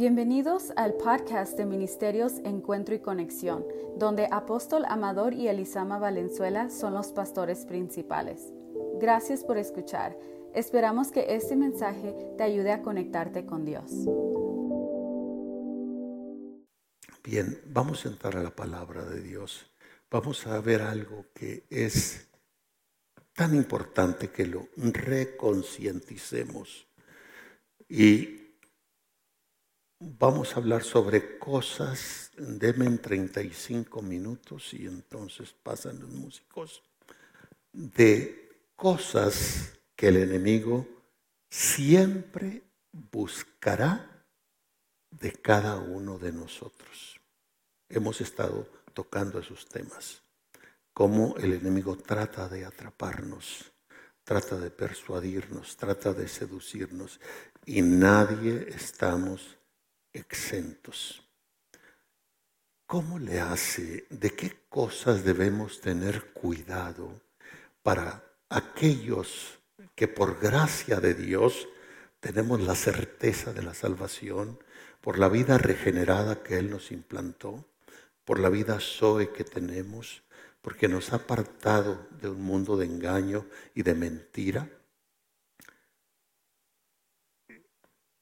Bienvenidos al podcast de Ministerios Encuentro y Conexión, donde Apóstol Amador y Elisama Valenzuela son los pastores principales. Gracias por escuchar. Esperamos que este mensaje te ayude a conectarte con Dios. Bien, vamos a entrar a la palabra de Dios. Vamos a ver algo que es tan importante que lo reconcienticemos. Y Vamos a hablar sobre cosas, denme 35 minutos y entonces pasan los músicos, de cosas que el enemigo siempre buscará de cada uno de nosotros. Hemos estado tocando esos temas, cómo el enemigo trata de atraparnos, trata de persuadirnos, trata de seducirnos y nadie estamos exentos. ¿Cómo le hace? ¿De qué cosas debemos tener cuidado para aquellos que por gracia de Dios tenemos la certeza de la salvación, por la vida regenerada que Él nos implantó, por la vida Zoe que tenemos, porque nos ha apartado de un mundo de engaño y de mentira?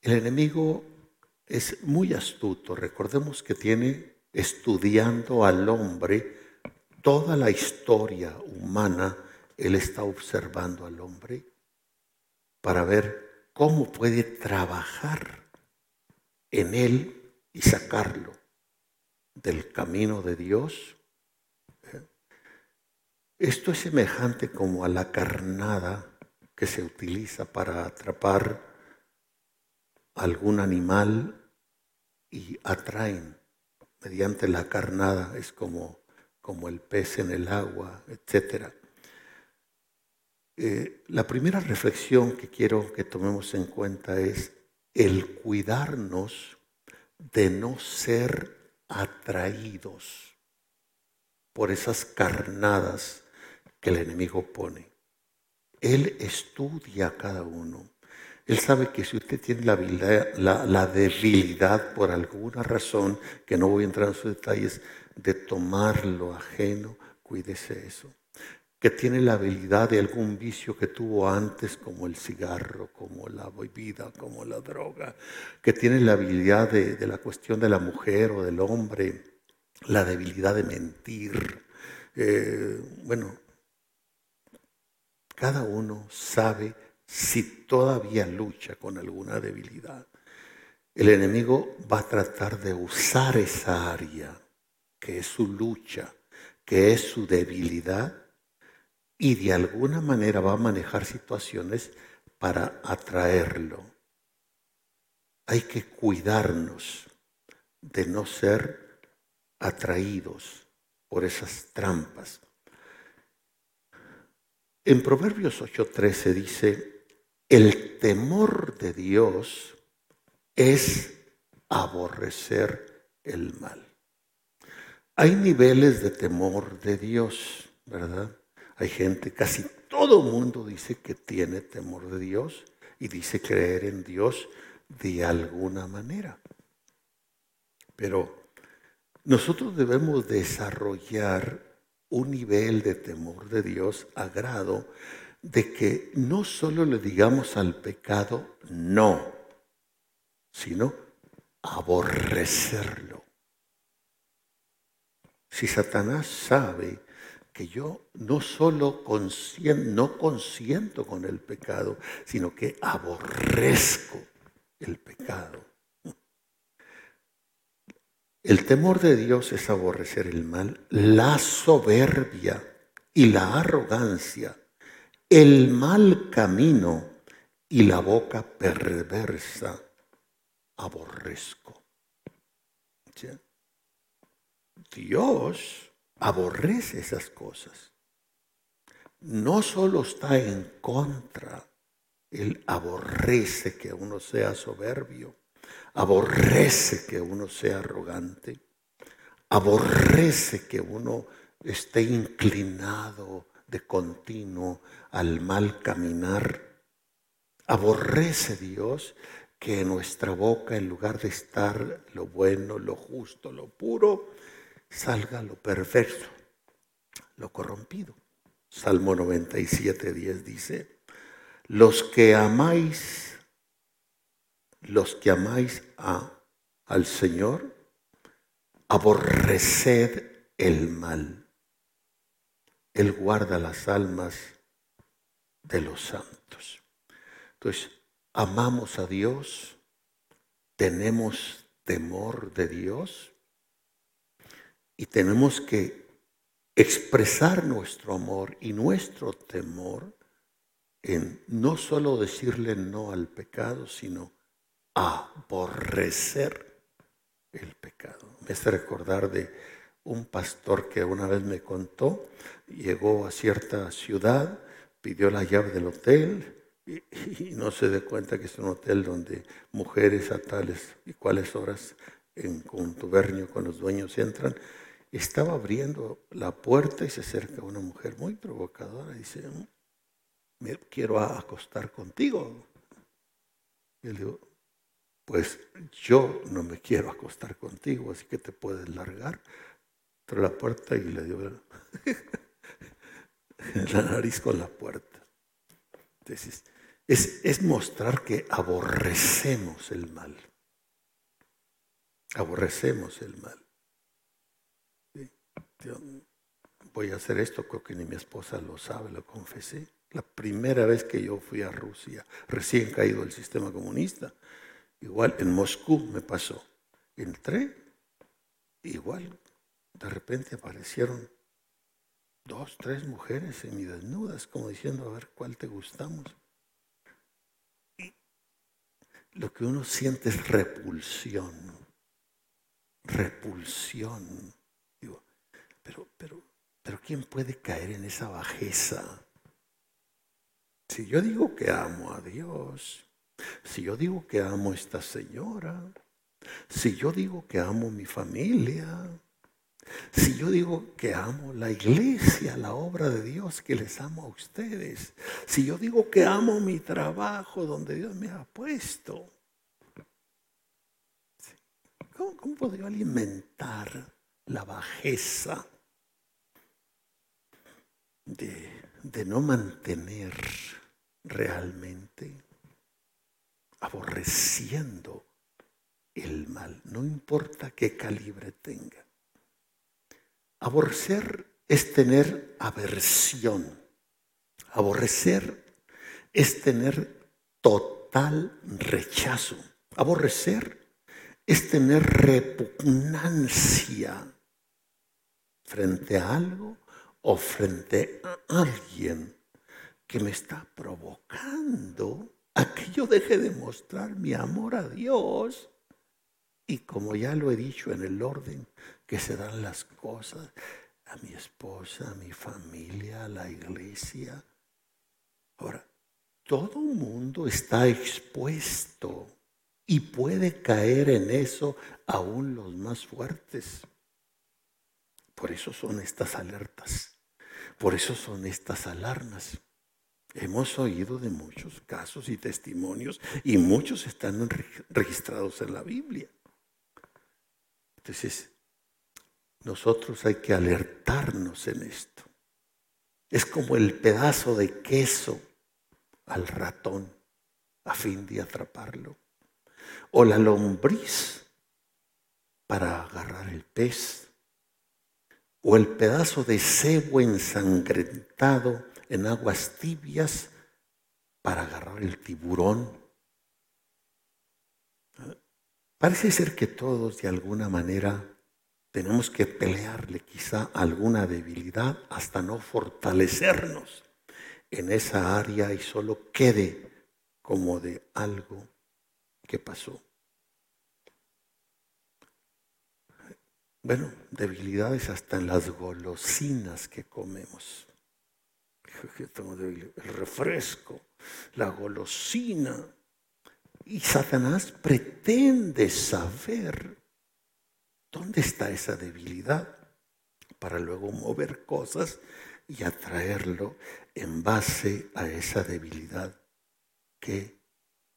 El enemigo es muy astuto. Recordemos que tiene estudiando al hombre toda la historia humana. Él está observando al hombre para ver cómo puede trabajar en él y sacarlo del camino de Dios. Esto es semejante como a la carnada que se utiliza para atrapar algún animal y atraen mediante la carnada, es como, como el pez en el agua, etc. Eh, la primera reflexión que quiero que tomemos en cuenta es el cuidarnos de no ser atraídos por esas carnadas que el enemigo pone. Él estudia a cada uno. Él sabe que si usted tiene la, debilidad por alguna razón, que no voy a entrar en sus detalles, de tomar lo ajeno, cuídese eso. Que tiene la habilidad de algún vicio que tuvo antes, como el cigarro, como la bebida, como la droga. Que tiene la habilidad de, la cuestión de la mujer o del hombre, la debilidad de mentir. Eh, bueno, cada uno sabe si todavía lucha con alguna debilidad, el enemigo va a tratar de usar esa área que es su lucha, que es su debilidad, y de alguna manera va a manejar situaciones para atraerlo. Hay que cuidarnos de no ser atraídos por esas trampas. En Proverbios 8:13 dice, el temor de Dios es aborrecer el mal. Hay niveles de temor de Dios, ¿verdad? Hay gente, casi todo mundo dice que tiene temor de Dios y dice creer en Dios de alguna manera. Pero nosotros debemos desarrollar un nivel de temor de Dios a grado de que no solo le digamos al pecado no, sino aborrecerlo. Si Satanás sabe que yo no solo no consiento con el pecado, sino que aborrezco el pecado. El temor de Dios es aborrecer el mal, la soberbia y la arrogancia el mal camino y la boca perversa aborrezco. Dios aborrece esas cosas. No solo está en contra, Él aborrece que uno sea soberbio, aborrece que uno sea arrogante, aborrece que uno esté inclinado de continuo al mal caminar. Aborrece Dios que en nuestra boca, en lugar de estar lo bueno, lo justo, lo puro, salga lo perverso, lo corrompido. Salmo 97, 10 dice, los que amáis, los que amáis a, al Señor, aborreced el mal. Él guarda las almas de los santos. Entonces, amamos a Dios, tenemos temor de Dios y tenemos que expresar nuestro amor y nuestro temor en no solo decirle no al pecado, sino aborrecer el pecado. Me hace recordar de un pastor que una vez me contó, llegó a cierta ciudad, pidió la llave del hotel y, no se dé cuenta que es un hotel donde mujeres a tales y cuales horas en contubernio con los dueños entran. Estaba abriendo la puerta y se acerca una mujer muy provocadora y dice, me quiero acostar contigo. Y él dijo, pues yo no me quiero acostar contigo, así que te puedes largar. Entró la puerta y le dio la nariz con la puerta. Entonces, es, mostrar que aborrecemos el mal. Aborrecemos el mal. voy a hacer esto, creo que ni mi esposa lo sabe, lo confesé. La primera vez que yo fui a Rusia, recién caído el sistema comunista, igual en Moscú me pasó. Entré, igual, de repente aparecieron dos, tres mujeres semidesnudas, como diciendo, a ver cuál te gustamos lo que uno siente es repulsión. Repulsión. Digo, pero, pero, pero ¿quién puede caer en esa bajeza? Si yo digo que amo a Dios, si yo digo que amo a esta señora, si yo digo que amo mi familia, si yo digo que amo la iglesia, la obra de Dios, que les amo a ustedes. Si yo digo que amo mi trabajo donde Dios me ha puesto. ¿Cómo, cómo puedo alimentar la bajeza de, de no mantener realmente aborreciendo el mal, no importa qué calibre tenga? Aborrecer es tener aversión. Aborrecer es tener total rechazo. Aborrecer es tener repugnancia frente a algo o frente a alguien que me está provocando a que yo deje de mostrar mi amor a Dios. Y como ya lo he dicho en el orden que se dan las cosas a mi esposa, a mi familia, a la iglesia. Ahora, todo mundo está expuesto y puede caer en eso aún los más fuertes. Por eso son estas alertas, por eso son estas alarmas. Hemos oído de muchos casos y testimonios y muchos están registrados en la Biblia. Entonces, nosotros hay que alertarnos en esto. Es como el pedazo de queso al ratón a fin de atraparlo. O la lombriz para agarrar el pez. O el pedazo de cebo ensangrentado en aguas tibias para agarrar el tiburón. Parece ser que todos de alguna manera tenemos que pelearle quizá alguna debilidad hasta no fortalecernos en esa área y solo quede como de algo que pasó. Bueno, debilidades hasta en las golosinas que comemos. El refresco, la golosina. Y Satanás pretende saber ¿Dónde está esa debilidad? Para luego mover cosas y atraerlo en base a esa debilidad que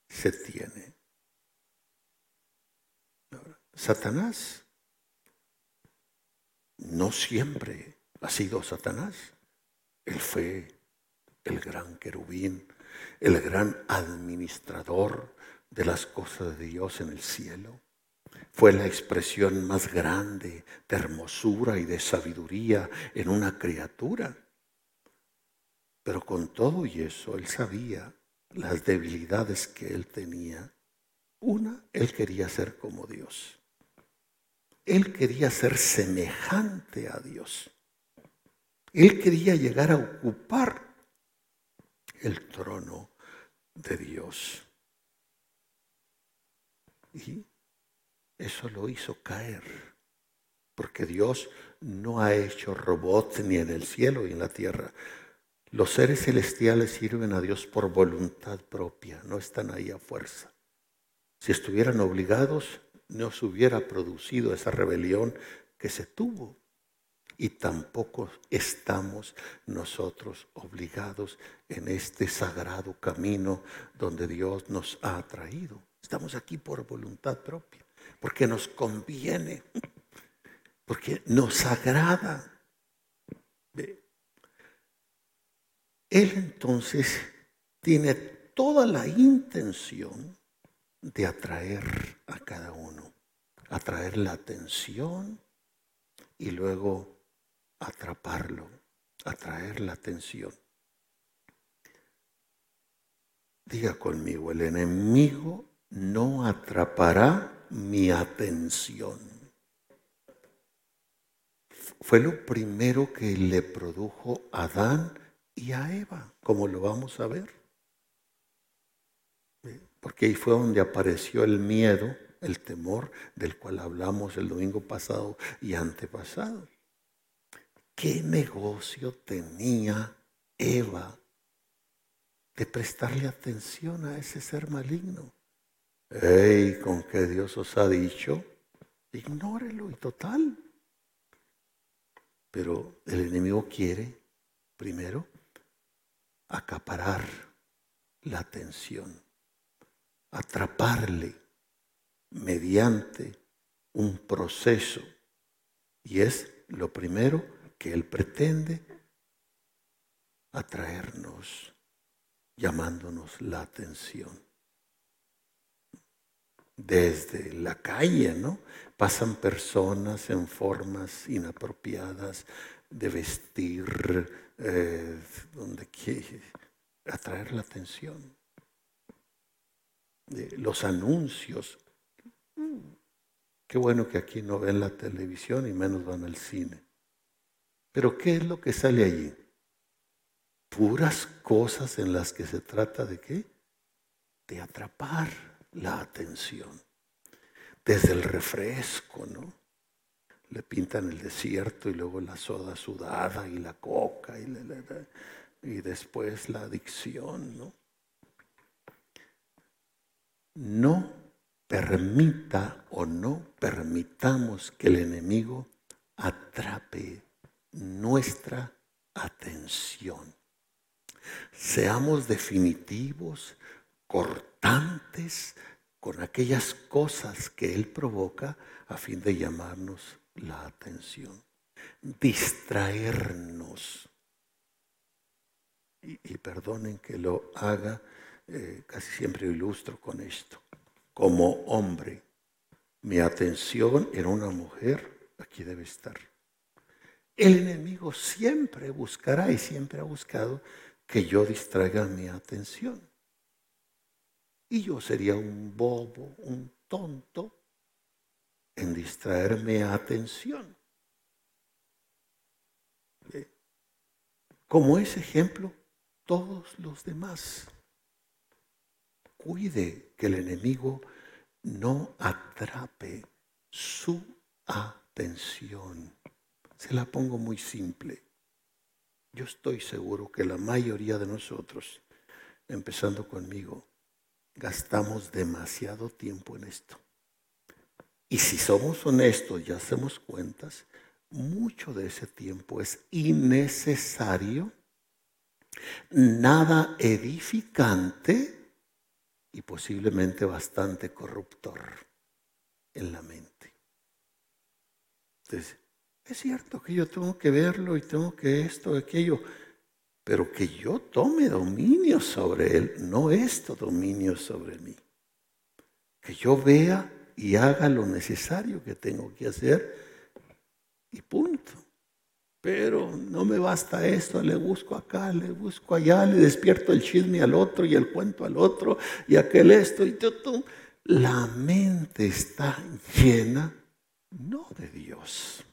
se tiene. Satanás no siempre ha sido Satanás. Él fue el gran querubín, el gran administrador de las cosas de Dios en el cielo. Fue la expresión más grande de hermosura y de sabiduría en una criatura. Pero con todo y eso, él sabía las debilidades que él tenía. Una, él quería ser como Dios. Él quería ser semejante a Dios. Él quería llegar a ocupar el trono de Dios. Y eso lo hizo caer, porque Dios no ha hecho robots ni en el cielo ni en la tierra. Los seres celestiales sirven a Dios por voluntad propia, no están ahí a fuerza. Si estuvieran obligados, no se hubiera producido esa rebelión que se tuvo. Y tampoco estamos nosotros obligados en este sagrado camino donde Dios nos ha traído. Estamos aquí por voluntad propia, porque nos conviene, porque nos agrada. Él entonces tiene toda la intención de atraer a cada uno, atraer la atención y luego atraparlo, atraer la atención. Diga conmigo, el enemigo no atrapará mi atención. Fue lo primero que le produjo a Adán y a Eva, como lo vamos a ver. Porque ahí fue donde apareció el miedo, el temor del cual hablamos el domingo pasado y antepasado. ¿Qué negocio tenía Eva de prestarle atención a ese ser maligno? ¡Ey! ¿Con qué Dios os ha dicho? Ignórelo y total. Pero el enemigo quiere, primero, acaparar la atención, atraparle mediante un proceso. Y es lo primero que Él pretende atraernos, llamándonos la atención desde la calle, ¿no? Pasan personas en formas inapropiadas de vestir, eh, donde quiere atraer la atención. los anuncios. Qué bueno que aquí no ven la televisión y menos van al cine. Pero ¿qué es lo que sale allí? Puras cosas en las que se trata de qué? De atrapar la atención. Desde el refresco, ¿no? Le pintan el desierto y luego la soda sudada y la coca y, y después la adicción, ¿no? No permita o no permitamos que el enemigo atrape nuestra atención. Seamos definitivos, con aquellas cosas que Él provoca a fin de llamarnos la atención, distraernos. Y, perdonen que lo haga, eh, casi siempre ilustro con esto. Como hombre, mi atención en una mujer aquí debe estar. El enemigo siempre buscará y siempre ha buscado que yo distraiga mi atención. Y yo sería un bobo, un tonto en distraerme atención. Como ese ejemplo, todos los demás. Cuide que el enemigo no atrape su atención. Se la pongo muy simple. Yo estoy seguro que la mayoría de nosotros, empezando conmigo, gastamos demasiado tiempo en esto. Y si somos honestos y hacemos cuentas, mucho de ese tiempo es innecesario, nada edificante y posiblemente bastante corruptor en la mente. Entonces, es cierto que yo tengo que verlo y tengo que esto, aquello, pero que yo tome dominio sobre él, no esto dominio sobre mí. Que yo vea y haga lo necesario que tengo que hacer y punto. Pero no me basta esto, le busco acá, le busco allá, le despierto el chisme al otro y el cuento al otro y aquel esto y todo. La mente está llena no de Dios,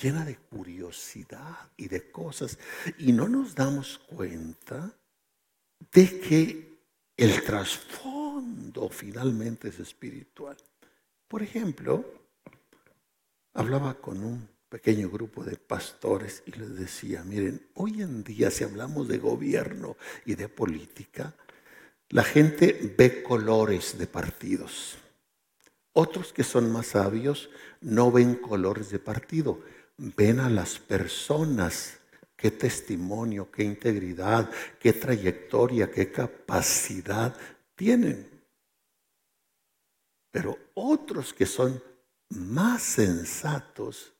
llena de curiosidad y de cosas. Y no nos damos cuenta de que el trasfondo finalmente es espiritual. Por ejemplo, hablaba con un pequeño grupo de pastores y les decía, miren, hoy en día si hablamos de gobierno y de política, la gente ve colores de partidos. Otros que son más sabios no ven colores de partido, ven a las personas, qué testimonio, qué integridad, qué trayectoria, qué capacidad tienen. Pero otros que son más sensatos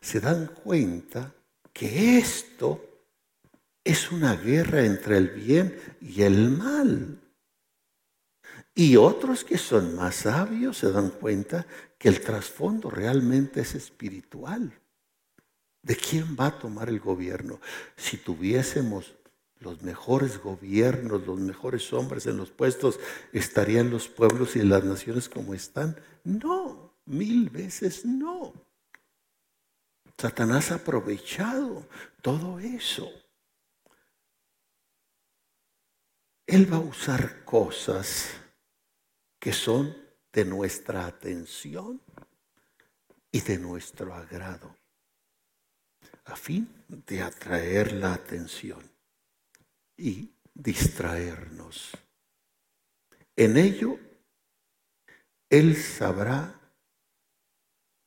se dan cuenta que esto es una guerra entre el bien y el mal. Y otros que son más sabios se dan cuenta que el trasfondo realmente es espiritual. ¿De quién va a tomar el gobierno? Si tuviésemos los mejores gobiernos, los mejores hombres en los puestos, ¿estarían los pueblos y las naciones como están? No, mil veces no. Satanás ha aprovechado todo eso. Él va a usar cosas que son de nuestra atención y de nuestro agrado, a fin de atraer la atención y distraernos. En ello, Él sabrá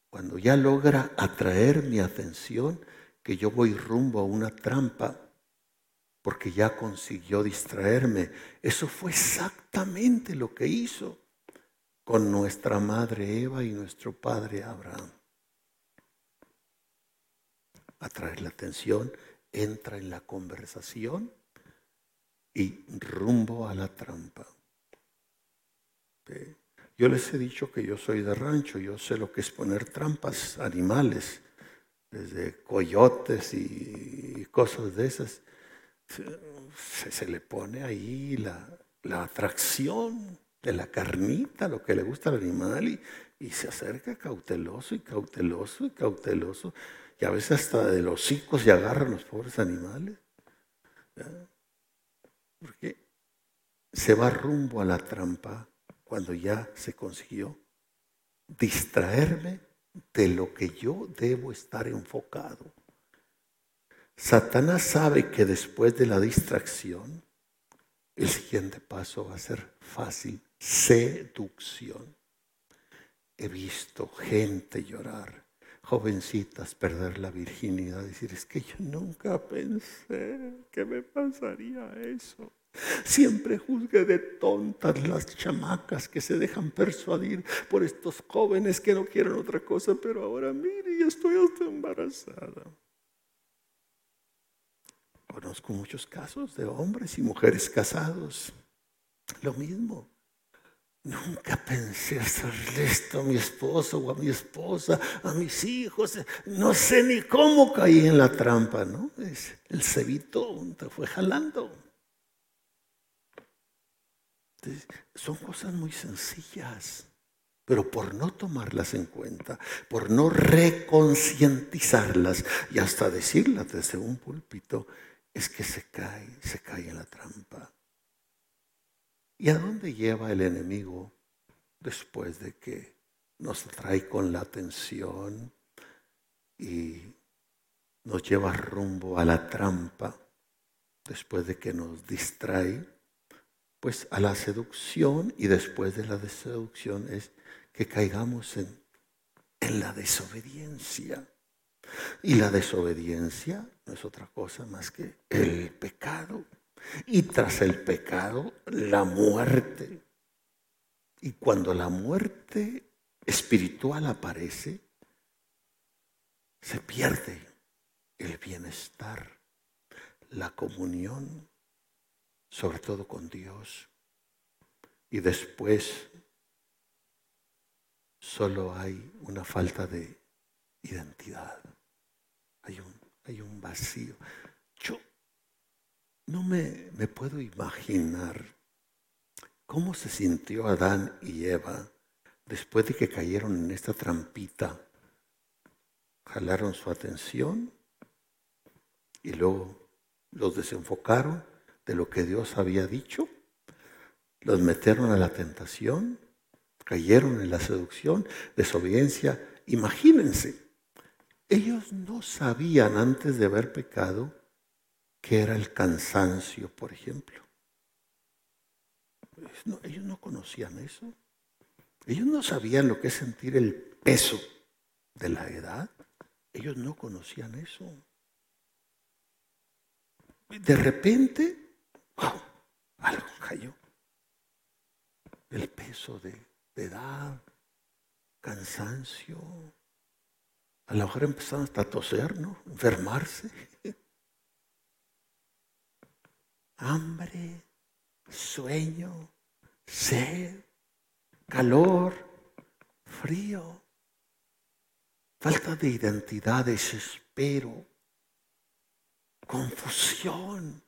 cuando ya logra atraer mi atención, que yo voy rumbo a una trampa, porque ya consiguió distraerme. Eso fue exactamente lo que hizo con nuestra madre Eva y nuestro padre Abraham. Atraer la atención, entra en la conversación y rumbo a la trampa. Yo les he dicho que yo soy de rancho, yo sé lo que es poner trampas animales, desde coyotes y cosas de esas. Se, le pone ahí la, atracción de la carnita, lo que le gusta al animal, y se acerca cauteloso y cauteloso y cauteloso, y a veces hasta de los hocicos se agarran los pobres animales. Porque se va rumbo a la trampa cuando ya se consiguió distraerme de lo que yo debo estar enfocado. Satanás sabe que después de la distracción, el siguiente paso va a ser fácil, seducción. He visto gente llorar, jovencitas perder la virginidad, decir, es que yo nunca pensé que me pasaría eso. Siempre juzgue de tontas las chamacas que se dejan persuadir por estos jóvenes que no quieren otra cosa, pero ahora mire, ya estoy hasta embarazada. Conozco muchos casos de hombres y mujeres casados. Lo mismo. Nunca pensé hacerle esto a mi esposo o a mi esposa, a mis hijos. No sé ni cómo caí en la trampa, ¿no? El cebito te fue jalando son cosas muy sencillas, pero por no tomarlas en cuenta, por no reconcientizarlas y hasta decirlas desde un púlpito, es que se cae, se cae en la trampa. ¿Y a dónde lleva el enemigo después de que nos trae con la atención y nos lleva rumbo a la trampa después de que nos distrae? pues a la seducción y después de la seducción es que caigamos en, en la desobediencia. Y la desobediencia no es otra cosa más que el pecado. Y tras el pecado, la muerte. Y cuando la muerte espiritual aparece, se pierde el bienestar, la comunión, sobre todo con Dios. Y después solo hay una falta de identidad. Hay un, hay un vacío. No me, me puedo imaginar cómo se sintió Adán y Eva después de que cayeron en esta trampita. Jalaron su atención y luego los desenfocaron de lo que Dios había dicho, los metieron a la tentación, cayeron en la seducción, desobediencia. Imagínense, ellos no sabían antes de haber pecado que era el cansancio, por ejemplo. ellos no conocían eso. Ellos no sabían lo que es sentir el peso de la edad. Ellos no conocían eso. De repente, wow, algo cayó. El peso de, de edad, cansancio, a lo mejor empezaron hasta a toser, ¿no? Enfermarse. Hambre, sueño, sed, calor, frío, falta de identidad, desespero, confusión.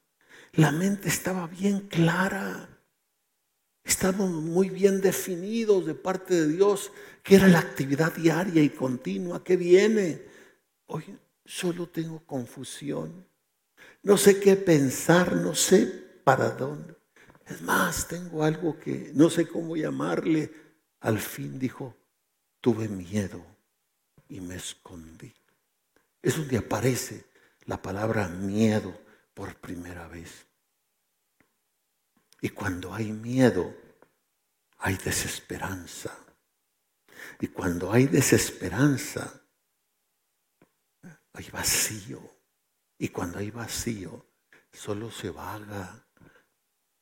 La mente estaba bien clara. Estábamos muy bien definidos de parte de Dios, que era la actividad diaria y continua que viene. Hoy solo tengo confusión. No sé qué pensar, no sé para dónde. Es más, tengo algo que no sé cómo llamarle. Al fin dijo, tuve miedo y me escondí. Es donde aparece la palabra miedo por primera vez. Y cuando hay miedo, hay desesperanza. Y cuando hay desesperanza, hay vacío. Y cuando hay vacío, solo se vaga.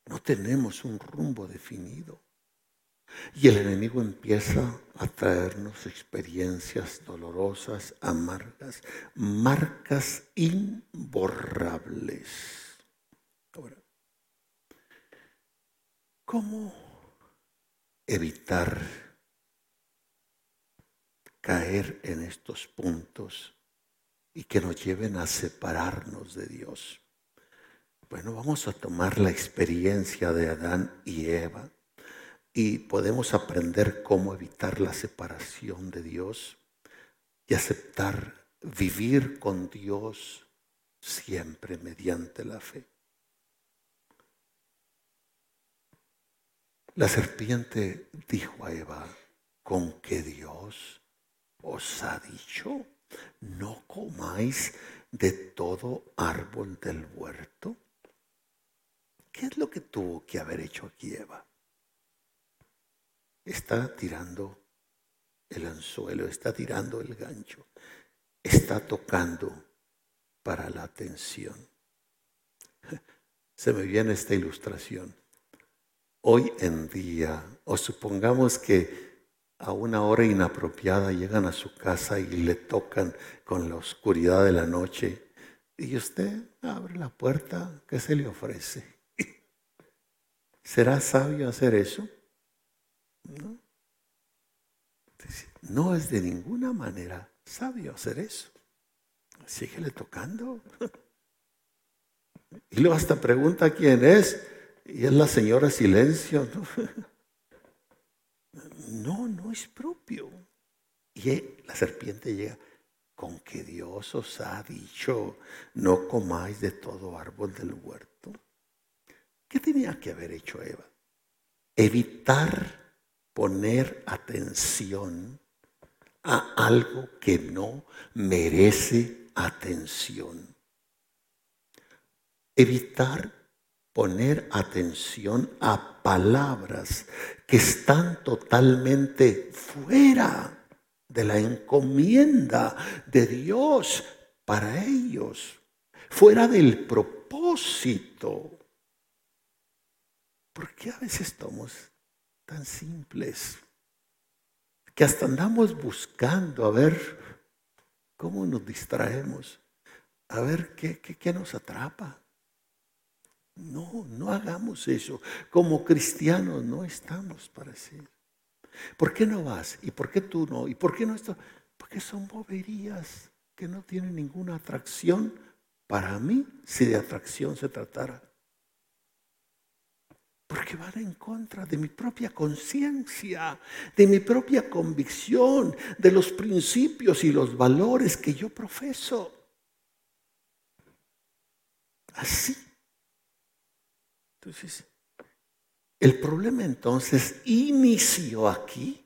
No tenemos un rumbo definido. Y el enemigo empieza a traernos experiencias dolorosas, amargas, marcas imborrables. ¿Cómo evitar caer en estos puntos y que nos lleven a separarnos de Dios? Bueno, vamos a tomar la experiencia de Adán y Eva y podemos aprender cómo evitar la separación de Dios y aceptar vivir con Dios siempre mediante la fe. La serpiente dijo a Eva, con que Dios os ha dicho, no comáis de todo árbol del huerto. ¿Qué es lo que tuvo que haber hecho aquí Eva? Está tirando el anzuelo, está tirando el gancho, está tocando para la atención. Se me viene esta ilustración hoy en día, o supongamos que a una hora inapropiada llegan a su casa y le tocan con la oscuridad de la noche, y usted abre la puerta, ¿qué se le ofrece? ¿Será sabio hacer eso? No. No es de ninguna manera sabio hacer eso. Síguele tocando. Y luego hasta pregunta quién es. Y es la señora silencio. No, no, es propio. Y la serpiente llega, con que Dios os ha dicho, no comáis de todo árbol del huerto. ¿Qué tenía que haber hecho Eva? Evitar poner atención a algo que no merece atención. Evitar poner atención a palabras que están totalmente fuera de la encomienda de Dios para ellos, fuera del propósito. ¿Por qué a veces somos tan simples? que hasta andamos buscando a ver cómo nos distraemos, a ver qué, qué, nos atrapa. No, no hagamos eso. Como cristianos no estamos para hacer. ¿Por qué no vas? ¿Y por qué tú no? ¿Y por qué no esto? Porque son boberías que no tienen ninguna atracción para mí si de atracción se tratara. Porque van en contra de mi propia conciencia, de mi propia convicción, de los principios y los valores que yo profeso. Así. Entonces, el problema entonces inició aquí,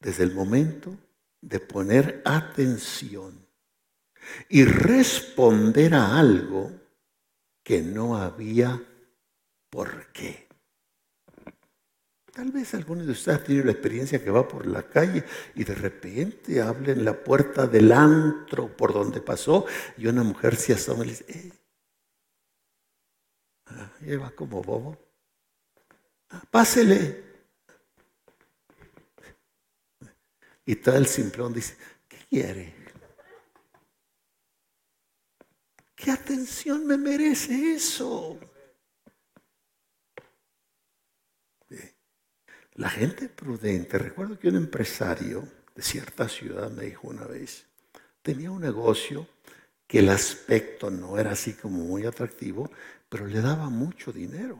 desde el momento de poner atención y responder a algo que no había por qué. Tal vez algunos de ustedes han tenido la experiencia que va por la calle y de repente habla en la puerta del antro por donde pasó y una mujer se asoma y le dice, eh". Ah, y va como bobo. Pásele. Y todo el simplón dice, ¿qué quiere? ¿Qué atención me merece eso? La gente prudente, recuerdo que un empresario de cierta ciudad me dijo una vez, tenía un negocio que el aspecto no era así como muy atractivo, pero le daba mucho dinero.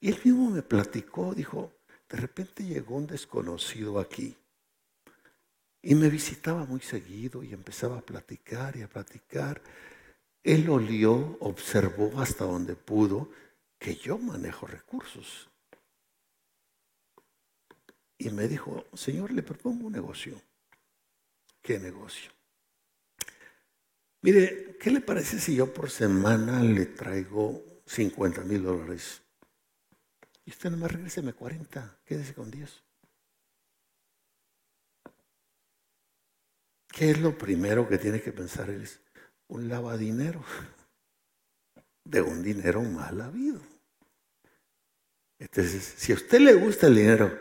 Y él mismo me platicó, dijo, de repente llegó un desconocido aquí y me visitaba muy seguido y empezaba a platicar y a platicar. Él olió, observó hasta donde pudo que yo manejo recursos. Y me dijo, Señor, le propongo un negocio. ¿Qué negocio? Mire, ¿qué le parece si yo por semana le traigo 50 mil dólares? Y usted nomás regréseme 40, quédese con 10. ¿Qué es lo primero que tiene que pensar él? Un lavadinero de un dinero mal habido. Entonces, si a usted le gusta el dinero,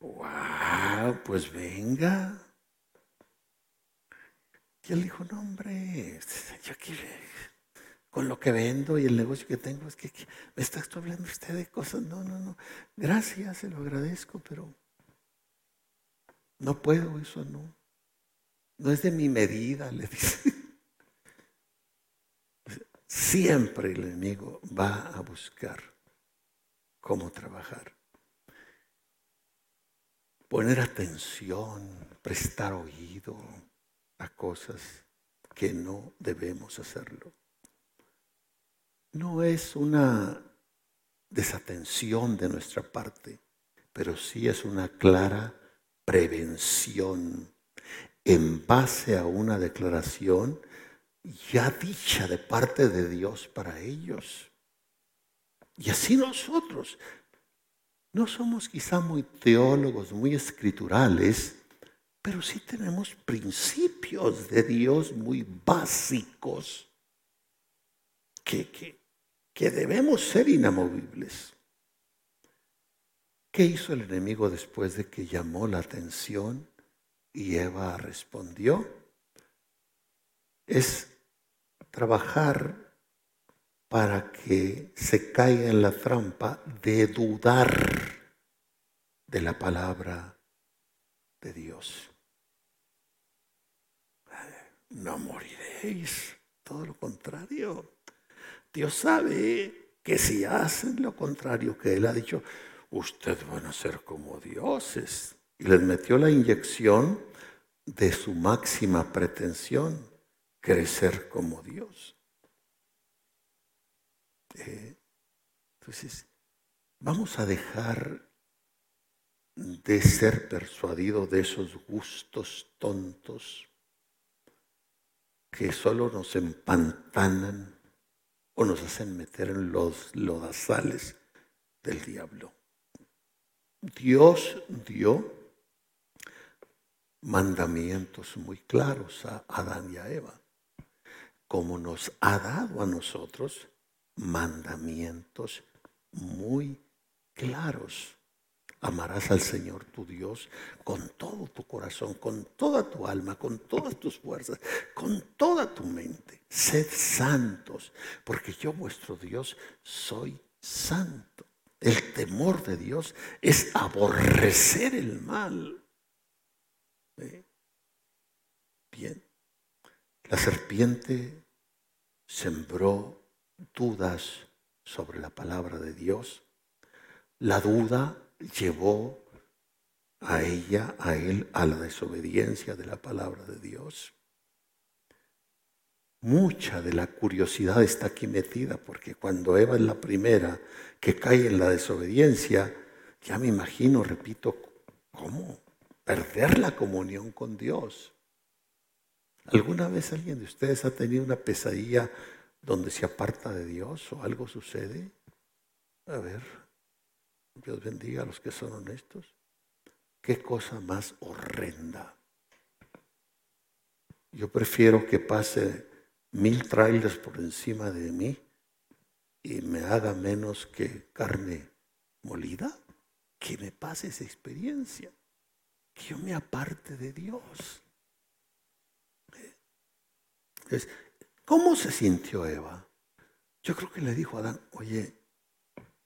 wow, pues venga. Y él dijo, no hombre, yo aquí con lo que vendo y el negocio que tengo, es que, me está hablando usted de cosas, no, no, no, gracias, se lo agradezco, pero no puedo, eso no. No es de mi medida, le dice. Siempre el enemigo va a buscar cómo trabajar poner atención, prestar oído a cosas que no debemos hacerlo. No es una desatención de nuestra parte, pero sí es una clara prevención en base a una declaración ya dicha de parte de Dios para ellos. Y así nosotros no somos quizá muy teólogos, muy escriturales, pero sí tenemos principios de Dios muy básicos que, que, que debemos ser inamovibles. ¿Qué hizo el enemigo después de que llamó la atención y Eva respondió? Es trabajar para que se caiga en la trampa de dudar de la palabra de Dios. No moriréis, todo lo contrario. Dios sabe que si hacen lo contrario que Él ha dicho, ustedes van a ser como dioses. Y les metió la inyección de su máxima pretensión, crecer como Dios. entonces, vamos a dejar de ser persuadidos de esos gustos tontos que solo nos empantanan o nos hacen meter en los lodazales del diablo. Dios dio mandamientos muy claros a Adán y a Eva, como nos ha dado a nosotros mandamientos muy claros Amarás al Señor tu Dios con todo tu corazón, con toda tu alma, con todas tus fuerzas, con toda tu mente. Sed santos, porque yo vuestro Dios soy santo. El temor de Dios es aborrecer el mal. Bien. La serpiente sembró dudas sobre la palabra de Dios. La duda llevó a ella, a él, a la desobediencia de la palabra de Dios. Mucha de la curiosidad está aquí metida, porque cuando Eva es la primera que cae en la desobediencia, ya me imagino, repito, ¿cómo? Perder la comunión con Dios. ¿Alguna vez alguien de ustedes ha tenido una pesadilla donde se aparta de Dios o algo sucede? A ver, Dios bendiga a los que son honestos. Qué cosa más horrenda. Yo prefiero que pase mil trailers por encima de mí y me haga menos que carne molida, que me pase esa experiencia, que yo me aparte de Dios. ¿Cómo se sintió Eva? Yo creo que le dijo a Adán, oye,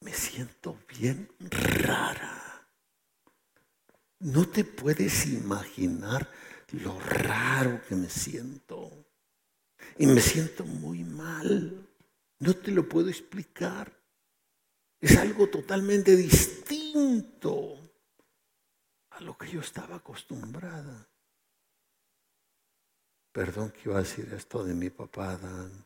me siento bien rara. No te puedes imaginar lo raro que me siento. Y me siento muy mal. No te lo puedo explicar. Es algo totalmente distinto a lo que yo estaba acostumbrada. Perdón que iba a decir esto de mi papá Adán.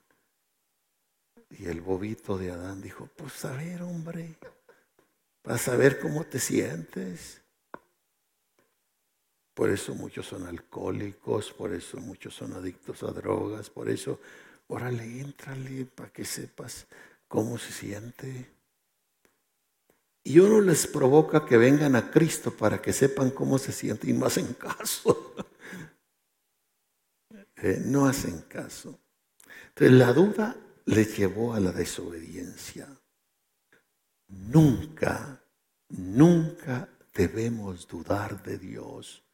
Y el bobito de Adán dijo, pues a ver, hombre, para saber cómo te sientes. Por eso muchos son alcohólicos, por eso muchos son adictos a drogas, por eso, órale, éntrale para que sepas cómo se siente. Y uno les provoca que vengan a Cristo para que sepan cómo se siente y no hacen caso. Eh, no hacen caso. Entonces la duda les llevó a la desobediencia. Nunca, nunca debemos dudar de Dios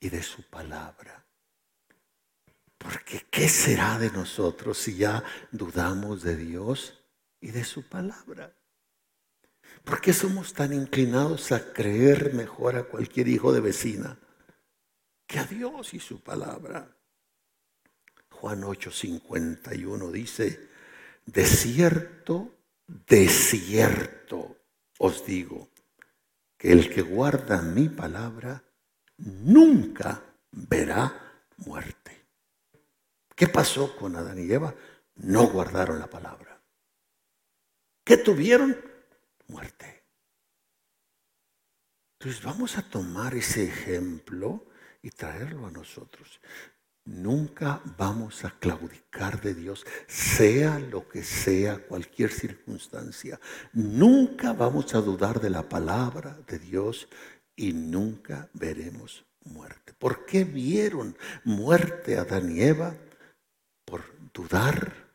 y de su palabra. Porque ¿qué será de nosotros si ya dudamos de Dios y de su palabra? ¿Por qué somos tan inclinados a creer mejor a cualquier hijo de vecina que a Dios y su palabra? Juan 8:51 dice, de cierto, de cierto os digo, que el que guarda mi palabra nunca verá muerte. ¿Qué pasó con Adán y Eva? No guardaron la palabra. ¿Qué tuvieron? Muerte. Entonces vamos a tomar ese ejemplo y traerlo a nosotros. Nunca vamos a claudicar de Dios, sea lo que sea, cualquier circunstancia. Nunca vamos a dudar de la palabra de Dios y nunca veremos muerte. ¿Por qué vieron muerte a Adán y Eva? Por dudar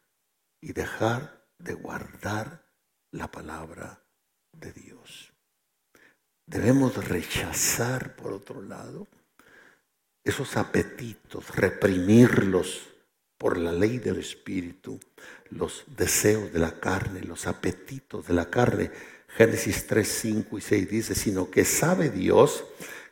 y dejar de guardar la palabra de Dios. Debemos rechazar, por otro lado, esos apetitos, reprimirlos por la ley del Espíritu, los deseos de la carne, los apetitos de la carne. Génesis 3, 5 y 6 dice, sino que sabe Dios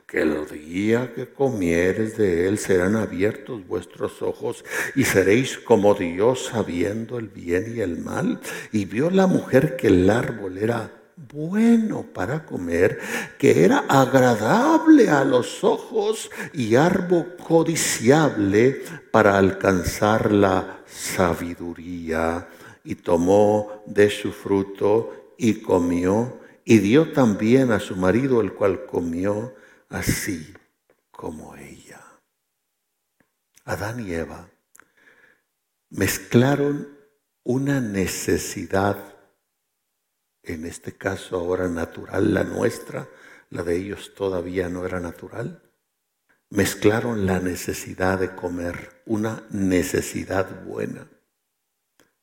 que el día que comieres de él serán abiertos vuestros ojos y seréis como Dios sabiendo el bien y el mal. Y vio la mujer que el árbol era bueno para comer, que era agradable a los ojos y árbol codiciable para alcanzar la sabiduría. Y tomó de su fruto y comió, y dio también a su marido, el cual comió así como ella. Adán y Eva mezclaron una necesidad en este caso ahora natural, la nuestra, la de ellos todavía no era natural, mezclaron la necesidad de comer, una necesidad buena,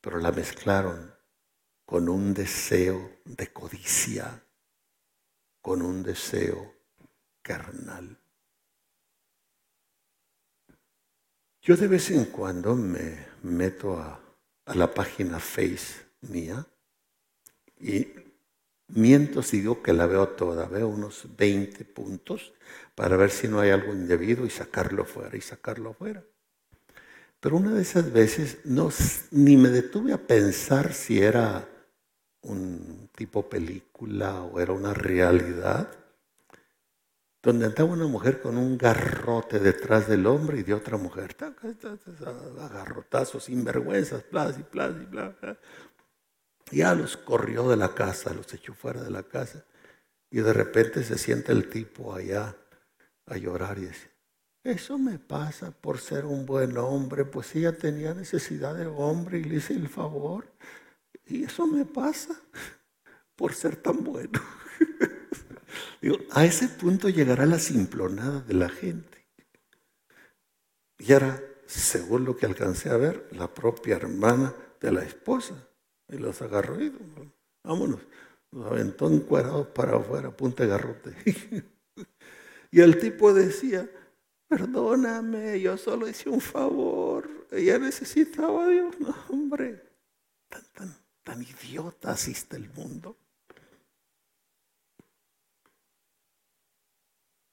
pero la mezclaron con un deseo de codicia. con un deseo carnal. Yo de vez en cuando me meto a, la página Face mía y miento si digo que la veo toda, veo unos 20 puntos para ver si no hay algo indebido y sacarlo fuera y sacarlo fuera. Pero una de esas veces no, ni me detuve a pensar si era un tipo película o era una realidad, donde andaba una mujer con un garrote detrás del hombre y de otra mujer, agarrotazos, sinvergüenzas, bla, y bla, y. Ya los corrió de la casa, los echó fuera de la casa. Y de repente se siente el tipo allá a llorar y dice, eso me pasa por ser un buen hombre, pues ella tenía necesidad de hombre y le hice el favor. Y eso me pasa por ser tan bueno. Digo, a ese punto llegará la simplonada de la gente. Y ahora, según lo que alcancé a ver, la propia hermana de la esposa, y los agarró y vámonos, los aventó encuerados para afuera, punta de garrote. y el tipo decía, perdóname, yo solo hice un favor, ella necesitaba a Dios, no, hombre, tan, tan, tan idiota asiste el mundo.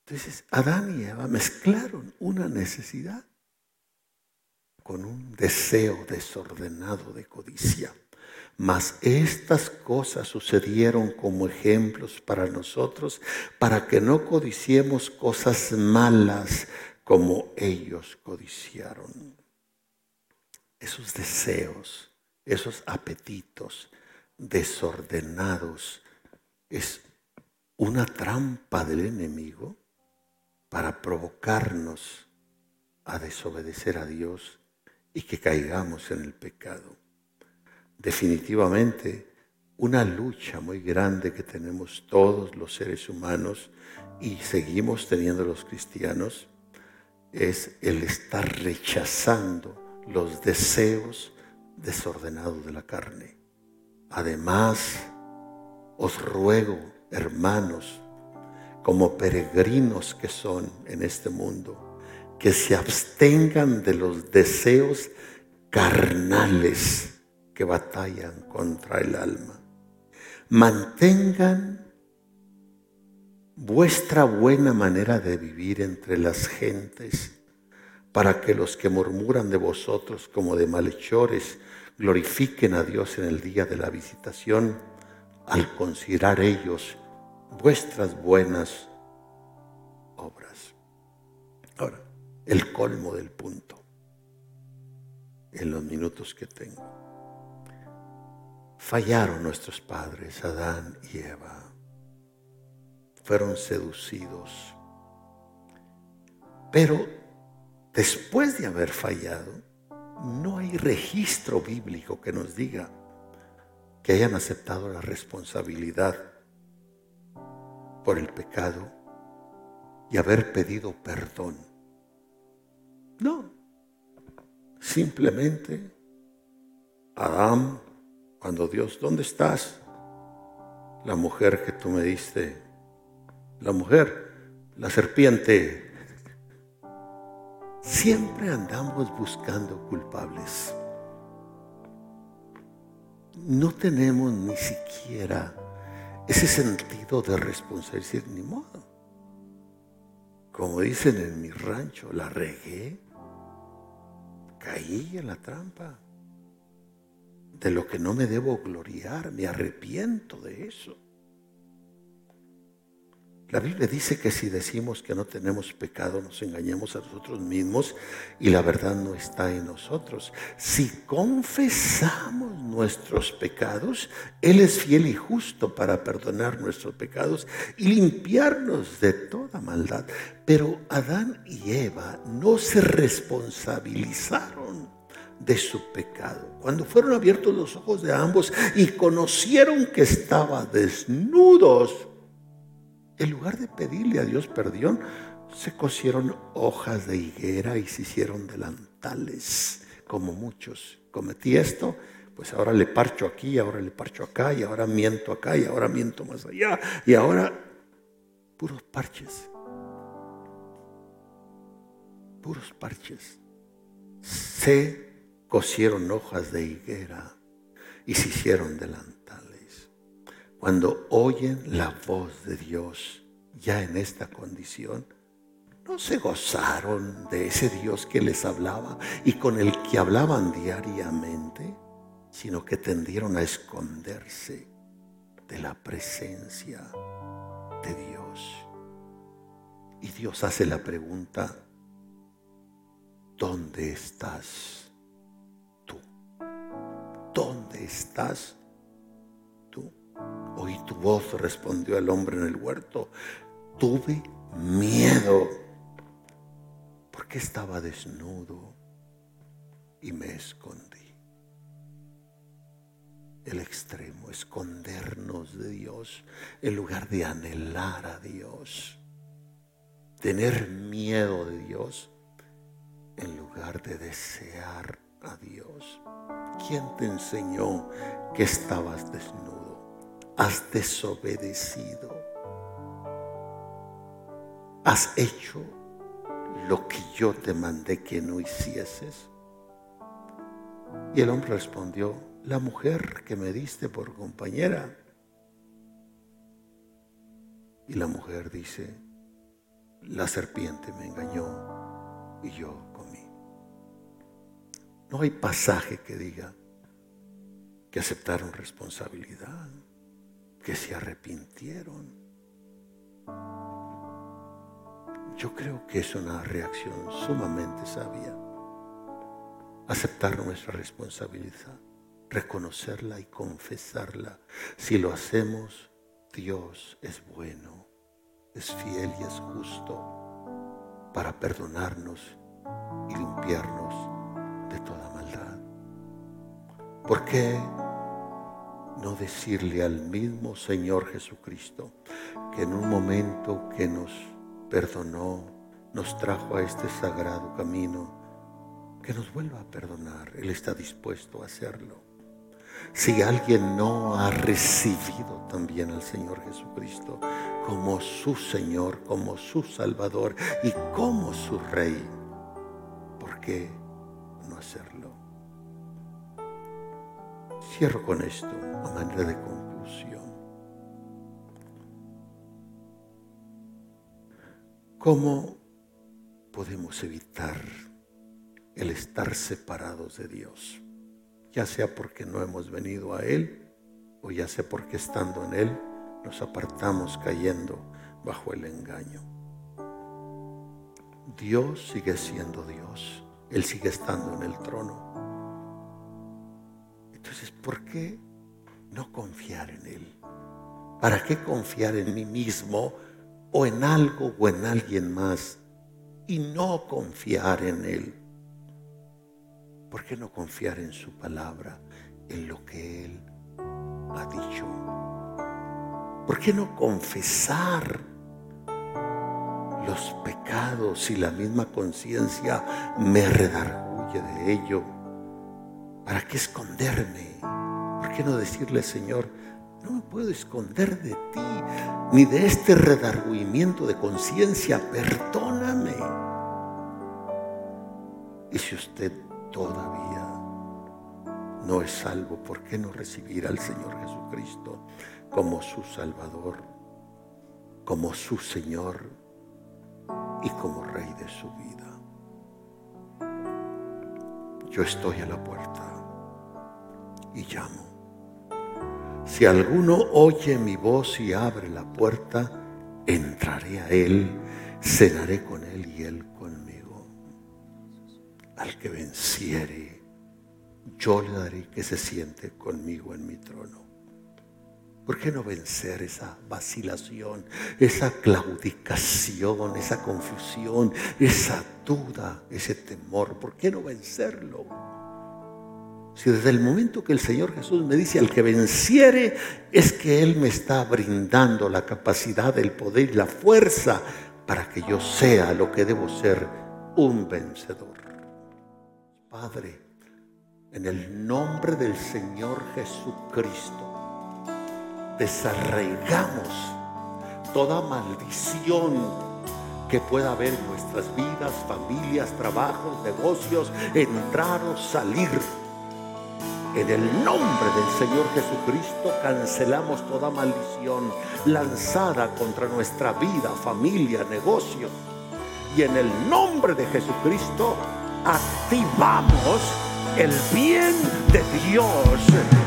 Entonces, Adán y Eva mezclaron una necesidad con un deseo desordenado de codicia. Mas estas cosas sucedieron como ejemplos para nosotros, para que no codiciemos cosas malas como ellos codiciaron. Esos deseos, esos apetitos desordenados, es una trampa del enemigo para provocarnos a desobedecer a Dios y que caigamos en el pecado. Definitivamente, una lucha muy grande que tenemos todos los seres humanos y seguimos teniendo los cristianos es el estar rechazando los deseos desordenados de la carne. Además, os ruego, hermanos, como peregrinos que son en este mundo, que se abstengan de los deseos carnales que batallan contra el alma. Mantengan vuestra buena manera de vivir entre las gentes, para que los que murmuran de vosotros como de malhechores glorifiquen a Dios en el día de la visitación, al considerar ellos vuestras buenas obras. Ahora, el colmo del punto en los minutos que tengo. Fallaron nuestros padres, Adán y Eva. Fueron seducidos. Pero después de haber fallado, no hay registro bíblico que nos diga que hayan aceptado la responsabilidad por el pecado y haber pedido perdón. No, simplemente Adán, cuando Dios, ¿dónde estás? La mujer que tú me diste, la mujer, la serpiente. Siempre andamos buscando culpables. No tenemos ni siquiera ese sentido de responsabilidad, ni modo. Como dicen en mi rancho, la regué, caí en la trampa. De lo que no me debo gloriar, me arrepiento de eso. La Biblia dice que si decimos que no tenemos pecado, nos engañamos a nosotros mismos y la verdad no está en nosotros. Si confesamos nuestros pecados, Él es fiel y justo para perdonar nuestros pecados y limpiarnos de toda maldad. Pero Adán y Eva no se responsabilizaron de su pecado. Cuando fueron abiertos los ojos de ambos y conocieron que estaban desnudos, en lugar de pedirle a Dios perdón, se cosieron hojas de higuera y se hicieron delantales, como muchos. Cometí esto, pues ahora le parcho aquí, ahora le parcho acá, y ahora miento acá, y ahora miento más allá, y ahora puros parches. Puros parches. Se cosieron hojas de higuera y se hicieron delantales. Cuando oyen la voz de Dios ya en esta condición, no se gozaron de ese Dios que les hablaba y con el que hablaban diariamente, sino que tendieron a esconderse de la presencia de Dios. Y Dios hace la pregunta, ¿dónde estás estás tú? Oí tu voz, respondió el hombre en el huerto. Tuve miedo porque estaba desnudo y me escondí. El extremo, escondernos de Dios en lugar de anhelar a Dios. Tener miedo de Dios en lugar de desear Dios. ¿Quién te enseñó que estabas desnudo? Has desobedecido. Has hecho lo que yo te mandé que no hicieses? Y el hombre respondió, la mujer que me diste por compañera. Y la mujer dice, la serpiente me engañó y yo comí. No hay pasaje que diga que aceptaron responsabilidad, que se arrepintieron. Yo creo que es una reacción sumamente sabia. Aceptar nuestra responsabilidad, reconocerla y confesarla. Si lo hacemos, Dios es bueno, es fiel y es justo para perdonarnos y limpiarnos de toda maldad. ¿Por qué no decirle al mismo Señor Jesucristo que en un momento que nos perdonó, nos trajo a este sagrado camino, que nos vuelva a perdonar. Él está dispuesto a hacerlo. Si alguien no ha recibido también al Señor Jesucristo como su Señor, como su Salvador y como su Rey, ¿por qué hacerlo? Cierro con esto a manera de conclusión. ¿Cómo podemos evitar el estar separados de Dios? Ya sea porque no hemos venido a Él o ya sea porque estando en Él nos apartamos cayendo bajo el engaño. Dios sigue siendo Dios. Él sigue estando en el trono. Entonces, ¿por qué no confiar en Él? ¿Para qué confiar en mí mismo? o en algo o en alguien más y no confiar en Él. ¿Por qué no confiar en su palabra, en lo que Él ha dicho? ¿Por qué no confesar los pecados y la misma conciencia me redarguye de ello? ¿Para qué esconderme? ¿Por qué no decirle, Señor, no me puedo esconder de ti, ni de este redargüimiento de conciencia. Perdóname. Y si usted todavía no es salvo, ¿por qué no recibir al Señor Jesucristo como su Salvador, como su Señor y como Rey de su vida? Yo estoy a la puerta y llamo. Si alguno oye mi voz y abre la puerta, entraré a él, cenaré con él y él conmigo. Al que venciere, yo le daré que se siente conmigo en mi trono. ¿Por qué no vencer esa vacilación, esa claudicación, esa confusión, esa duda, ese temor? ¿Por qué no vencerlo? Si desde el momento que el Señor Jesús me dice al que venciere, es que Él me está brindando la capacidad, el poder y la fuerza para que yo sea lo que debo ser, un vencedor. Padre, en el nombre del Señor Jesucristo, desarraigamos toda maldición que pueda haber en nuestras vidas, familias, trabajos, negocios, entrar o salir. En el nombre del Señor Jesucristo cancelamos toda maldición lanzada contra nuestra vida, familia, negocio. Y en el nombre de Jesucristo activamos el bien de Dios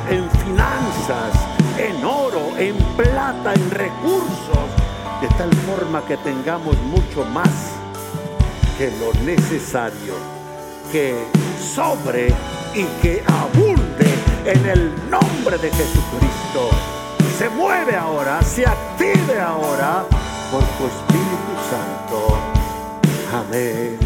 en finanzas, en oro, en plata, en recursos, de tal forma que tengamos mucho más que lo necesario, que sobre y que abunde en el nombre de Jesucristo. Se mueve ahora, se active ahora por tu Espíritu Santo. Amén.